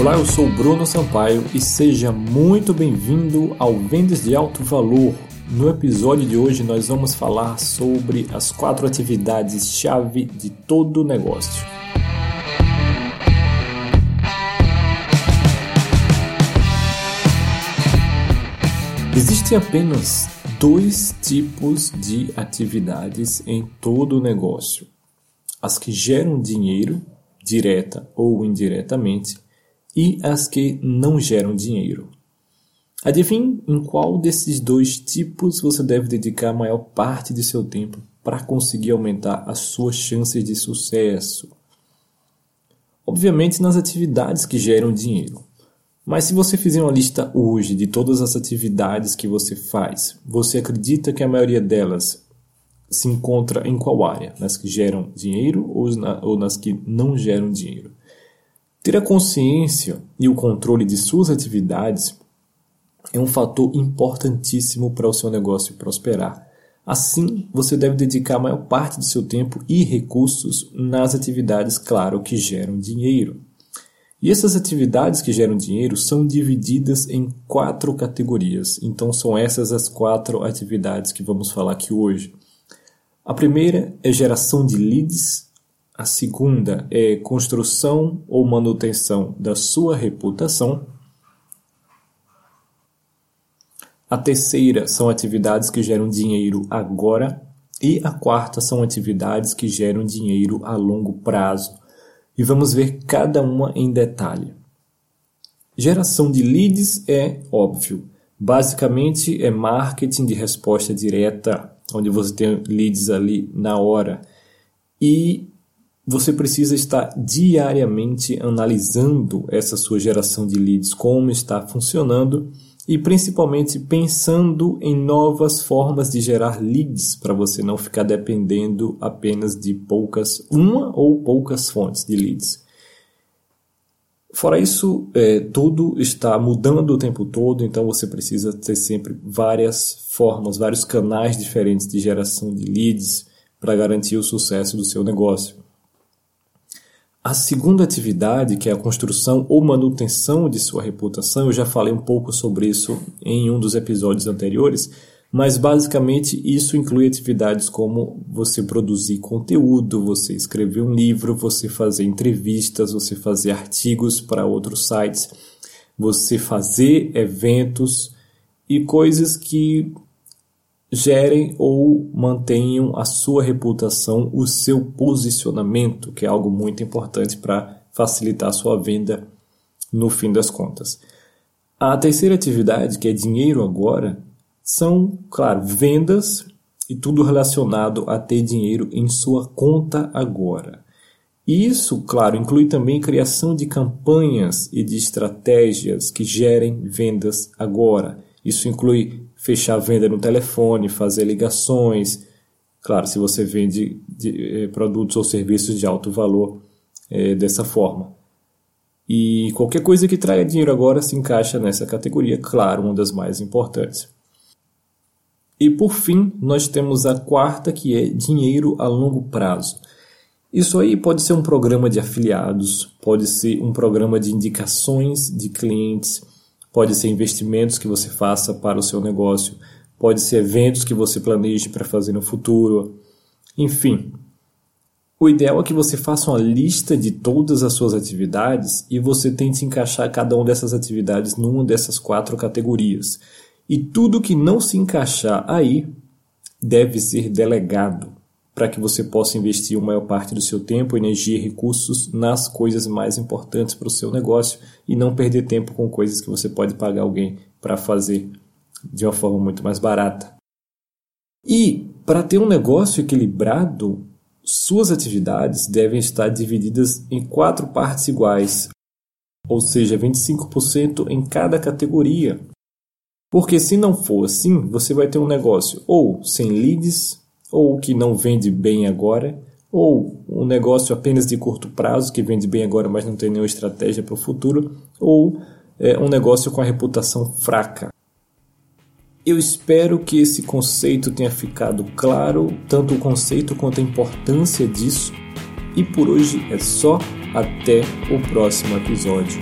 Olá, eu sou Bruno Sampaio e seja muito bem-vindo ao Vendas de Alto Valor. No episódio de hoje nós vamos falar sobre as quatro atividades-chave de todo negócio. Existem apenas dois tipos de atividades em todo negócio: as que geram dinheiro, direta ou indiretamente, e as que não geram dinheiro. Adivinhe em qual desses dois tipos você deve dedicar a maior parte de seu tempo para conseguir aumentar as suas chances de sucesso. Obviamente nas atividades que geram dinheiro. Mas se você fizer uma lista hoje de todas as atividades que você faz, você acredita que a maioria delas se encontra em qual área? Nas que geram dinheiro ou nas que não geram dinheiro? Ter a consciência e o controle de suas atividades é um fator importantíssimo para o seu negócio prosperar. Assim, você deve dedicar a maior parte do seu tempo e recursos nas atividades, claro, que geram dinheiro. E essas atividades que geram dinheiro são divididas em quatro categorias. Então, são essas as quatro atividades que vamos falar aqui hoje. A primeira é geração de leads, a segunda é construção ou manutenção da sua reputação. A terceira são atividades que geram dinheiro agora. E a quarta são atividades que geram dinheiro a longo prazo. E vamos ver cada uma em detalhe. Geração de leads é óbvio. Basicamente é marketing de resposta direta, onde você tem leads ali na hora. E você precisa estar diariamente analisando essa sua geração de leads, como está funcionando e principalmente pensando em novas formas de gerar leads para você não ficar dependendo apenas de poucas, uma ou poucas fontes de leads. Fora isso, é, tudo está mudando o tempo todo, então você precisa ter sempre várias formas, vários canais diferentes de geração de leads para garantir o sucesso do seu negócio. A segunda atividade, que é a construção ou manutenção de sua reputação, eu já falei um pouco sobre isso em um dos episódios anteriores, mas basicamente isso inclui atividades como você produzir conteúdo, você escrever um livro, você fazer entrevistas, você fazer artigos para outros sites, você fazer eventos e coisas que gerem ou mantenham a sua reputação, o seu posicionamento, que é algo muito importante para facilitar a sua venda no fim das contas. A terceira atividade, que é dinheiro agora, são, claro, vendas e tudo relacionado a ter dinheiro em sua conta agora. E isso, claro, inclui também criação de campanhas e de estratégias que gerem vendas agora. Isso inclui fechar a venda no telefone, fazer ligações. Claro, se você vende de, eh, produtos ou serviços de alto valor eh, dessa forma. E qualquer coisa que traga dinheiro agora se encaixa nessa categoria, claro, uma das mais importantes. E por fim, nós temos a quarta, que é dinheiro a longo prazo. Isso aí pode ser um programa de afiliados, pode ser um programa de indicações de clientes, Pode ser investimentos que você faça para o seu negócio, pode ser eventos que você planeje para fazer no futuro. Enfim, o ideal é que você faça uma lista de todas as suas atividades e você tente encaixar cada uma dessas atividades numa dessas quatro categorias. E tudo que não se encaixar aí deve ser delegado para que você possa investir a maior parte do seu tempo, energia e recursos nas coisas mais importantes para o seu negócio e não perder tempo com coisas que você pode pagar alguém para fazer de uma forma muito mais barata. E para ter um negócio equilibrado, suas atividades devem estar divididas em quatro partes iguais, ou seja, 25% em cada categoria. Porque se não for assim, você vai ter um negócio ou sem leads, ou que não vende bem agora, ou um negócio apenas de curto prazo que vende bem agora, mas não tem nenhuma estratégia para o futuro, ou é, um negócio com a reputação fraca. Eu espero que esse conceito tenha ficado claro, tanto o conceito quanto a importância disso. E por hoje é só. Até o próximo episódio.